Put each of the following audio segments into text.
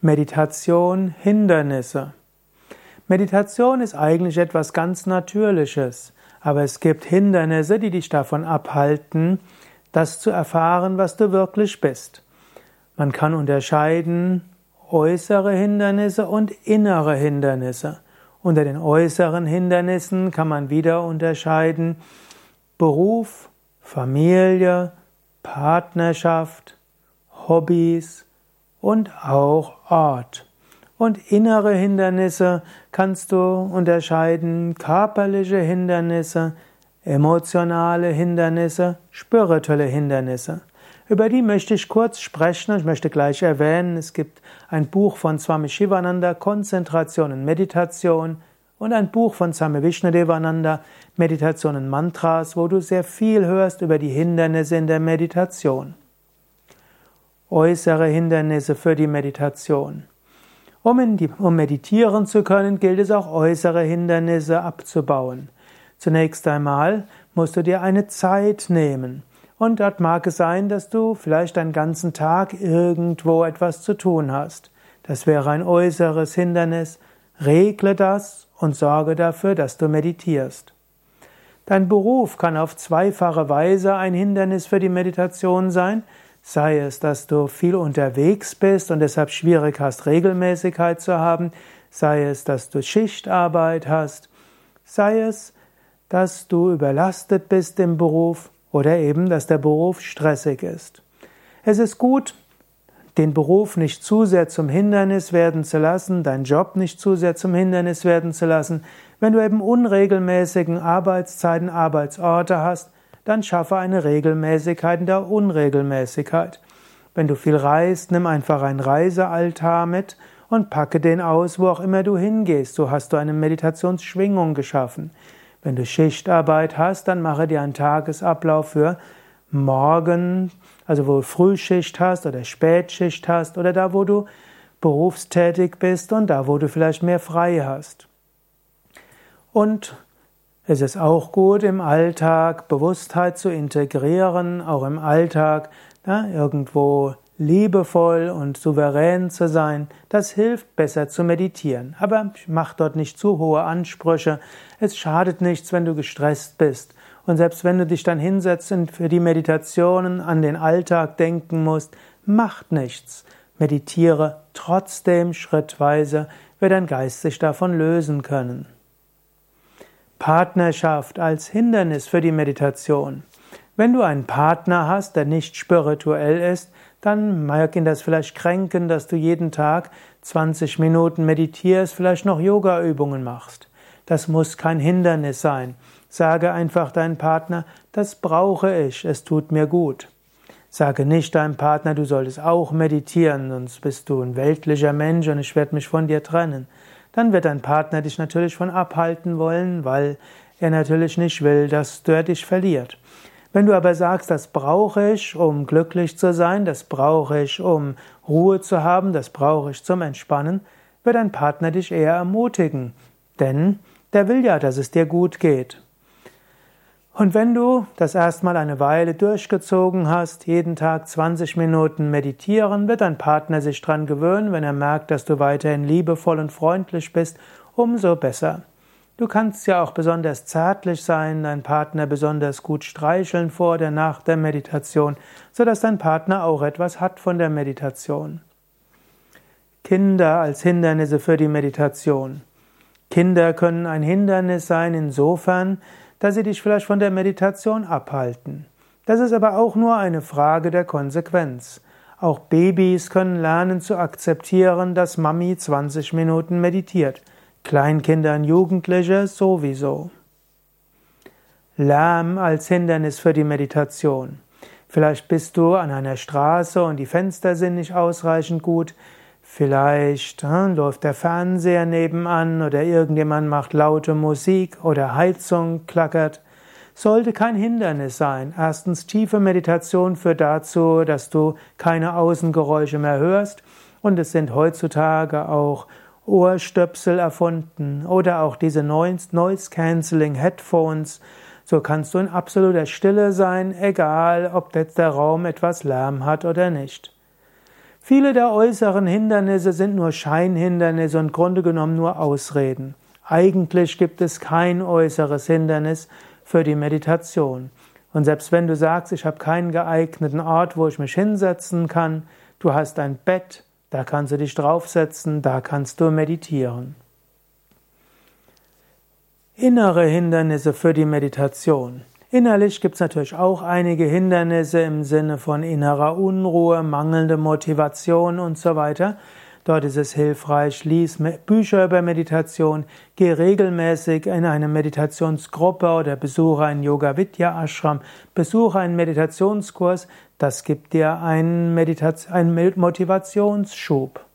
Meditation Hindernisse. Meditation ist eigentlich etwas ganz Natürliches, aber es gibt Hindernisse, die dich davon abhalten, das zu erfahren, was du wirklich bist. Man kann unterscheiden äußere Hindernisse und innere Hindernisse. Unter den äußeren Hindernissen kann man wieder unterscheiden Beruf, Familie, Partnerschaft, Hobbys, und auch Ort. Und innere Hindernisse kannst du unterscheiden, körperliche Hindernisse, emotionale Hindernisse, spirituelle Hindernisse. Über die möchte ich kurz sprechen und ich möchte gleich erwähnen, es gibt ein Buch von Swami Shivananda, Konzentration und Meditation, und ein Buch von Swami Vishnudevananda, Meditation und Mantras, wo du sehr viel hörst über die Hindernisse in der Meditation äußere Hindernisse für die Meditation. Um, die, um, meditieren zu können, gilt es auch äußere Hindernisse abzubauen. Zunächst einmal musst du dir eine Zeit nehmen. Und dort mag es sein, dass du vielleicht einen ganzen Tag irgendwo etwas zu tun hast. Das wäre ein äußeres Hindernis. Regle das und sorge dafür, dass du meditierst. Dein Beruf kann auf zweifache Weise ein Hindernis für die Meditation sein. Sei es, dass du viel unterwegs bist und deshalb schwierig hast, Regelmäßigkeit zu haben, sei es, dass du Schichtarbeit hast, sei es, dass du überlastet bist im Beruf oder eben, dass der Beruf stressig ist. Es ist gut, den Beruf nicht zu sehr zum Hindernis werden zu lassen, deinen Job nicht zu sehr zum Hindernis werden zu lassen. Wenn du eben unregelmäßigen Arbeitszeiten, Arbeitsorte hast, dann schaffe eine Regelmäßigkeit in der Unregelmäßigkeit. Wenn du viel reist, nimm einfach einen Reisealtar mit und packe den aus, wo auch immer du hingehst. So hast du eine Meditationsschwingung geschaffen. Wenn du Schichtarbeit hast, dann mache dir einen Tagesablauf für morgen, also wo du Frühschicht hast oder Spätschicht hast oder da, wo du berufstätig bist und da, wo du vielleicht mehr frei hast. Und es ist auch gut, im Alltag Bewusstheit zu integrieren, auch im Alltag ja, irgendwo liebevoll und souverän zu sein. Das hilft besser zu meditieren. Aber mach dort nicht zu hohe Ansprüche. Es schadet nichts, wenn du gestresst bist. Und selbst wenn du dich dann hinsetzt und für die Meditationen an den Alltag denken musst, macht nichts. Meditiere trotzdem schrittweise, wird dein Geist sich davon lösen können. Partnerschaft als Hindernis für die Meditation. Wenn du einen Partner hast, der nicht spirituell ist, dann mag ihn das vielleicht kränken, dass du jeden Tag 20 Minuten meditierst, vielleicht noch Yoga-Übungen machst. Das muss kein Hindernis sein. Sage einfach deinem Partner, das brauche ich, es tut mir gut. Sage nicht deinem Partner, du solltest auch meditieren, sonst bist du ein weltlicher Mensch und ich werde mich von dir trennen dann wird dein Partner dich natürlich von abhalten wollen, weil er natürlich nicht will, dass der dich verliert. Wenn du aber sagst, das brauche ich, um glücklich zu sein, das brauche ich, um Ruhe zu haben, das brauche ich zum Entspannen, wird dein Partner dich eher ermutigen, denn der will ja, dass es dir gut geht. Und wenn du das erstmal eine Weile durchgezogen hast, jeden Tag 20 Minuten meditieren, wird dein Partner sich dran gewöhnen, wenn er merkt, dass du weiterhin liebevoll und freundlich bist, umso besser. Du kannst ja auch besonders zärtlich sein, deinen Partner besonders gut streicheln vor oder nach der Meditation, sodass dein Partner auch etwas hat von der Meditation. Kinder als Hindernisse für die Meditation. Kinder können ein Hindernis sein insofern, dass sie dich vielleicht von der Meditation abhalten. Das ist aber auch nur eine Frage der Konsequenz. Auch Babys können lernen zu akzeptieren, dass Mami 20 Minuten meditiert. Kleinkinder und Jugendliche sowieso. Lärm als Hindernis für die Meditation. Vielleicht bist du an einer Straße und die Fenster sind nicht ausreichend gut. Vielleicht hm, läuft der Fernseher nebenan oder irgendjemand macht laute Musik oder Heizung klackert. Sollte kein Hindernis sein. Erstens, tiefe Meditation führt dazu, dass du keine Außengeräusche mehr hörst. Und es sind heutzutage auch Ohrstöpsel erfunden oder auch diese Noise Cancelling Headphones. So kannst du in absoluter Stille sein, egal ob jetzt der Raum etwas Lärm hat oder nicht. Viele der äußeren Hindernisse sind nur Scheinhindernisse und Grunde genommen nur Ausreden. Eigentlich gibt es kein äußeres Hindernis für die Meditation. Und selbst wenn du sagst, ich habe keinen geeigneten Ort, wo ich mich hinsetzen kann, du hast ein Bett, da kannst du dich draufsetzen, da kannst du meditieren. Innere Hindernisse für die Meditation. Innerlich gibt es natürlich auch einige Hindernisse im Sinne von innerer Unruhe, mangelnde Motivation und so weiter. Dort ist es hilfreich, lies Bücher über Meditation, geh regelmäßig in eine Meditationsgruppe oder besuche einen Yoga Vidya Ashram, besuche einen Meditationskurs, das gibt dir einen, Meditation, einen Motivationsschub.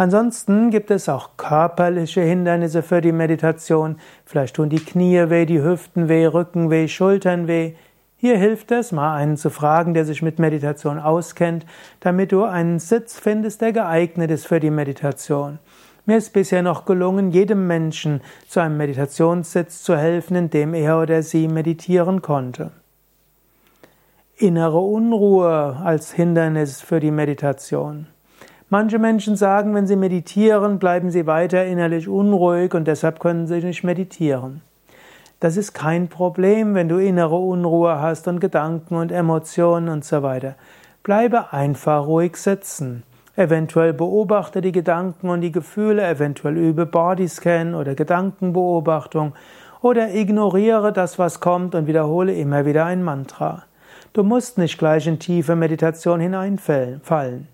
Ansonsten gibt es auch körperliche Hindernisse für die Meditation. Vielleicht tun die Knie weh, die Hüften weh, Rücken weh, Schultern weh. Hier hilft es, mal einen zu fragen, der sich mit Meditation auskennt, damit du einen Sitz findest, der geeignet ist für die Meditation. Mir ist bisher noch gelungen, jedem Menschen zu einem Meditationssitz zu helfen, in dem er oder sie meditieren konnte. Innere Unruhe als Hindernis für die Meditation. Manche Menschen sagen, wenn sie meditieren, bleiben sie weiter innerlich unruhig und deshalb können sie nicht meditieren. Das ist kein Problem, wenn du innere Unruhe hast und Gedanken und Emotionen und so weiter. Bleibe einfach ruhig sitzen. Eventuell beobachte die Gedanken und die Gefühle, eventuell übe Bodyscan oder Gedankenbeobachtung oder ignoriere das, was kommt und wiederhole immer wieder ein Mantra. Du musst nicht gleich in tiefe Meditation hineinfallen.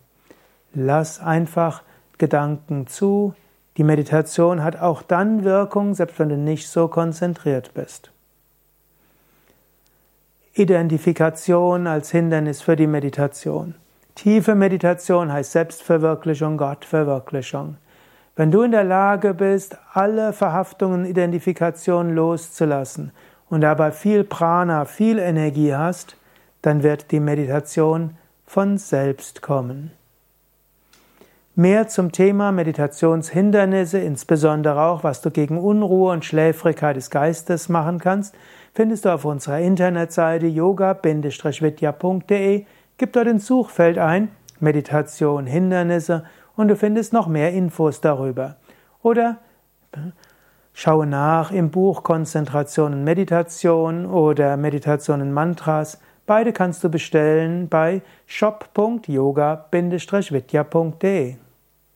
Lass einfach Gedanken zu. Die Meditation hat auch dann Wirkung, selbst wenn du nicht so konzentriert bist. Identifikation als Hindernis für die Meditation. Tiefe Meditation heißt Selbstverwirklichung, Gottverwirklichung. Wenn du in der Lage bist, alle Verhaftungen, Identifikation loszulassen und dabei viel Prana, viel Energie hast, dann wird die Meditation von selbst kommen. Mehr zum Thema Meditationshindernisse, insbesondere auch, was du gegen Unruhe und Schläfrigkeit des Geistes machen kannst, findest du auf unserer Internetseite yoga-vidya.de. Gib dort ins Suchfeld ein Meditation Hindernisse und du findest noch mehr Infos darüber. Oder schaue nach im Buch Konzentration und Meditation oder Meditation und Mantras. Beide kannst du bestellen bei shop.yoga-vidya.de.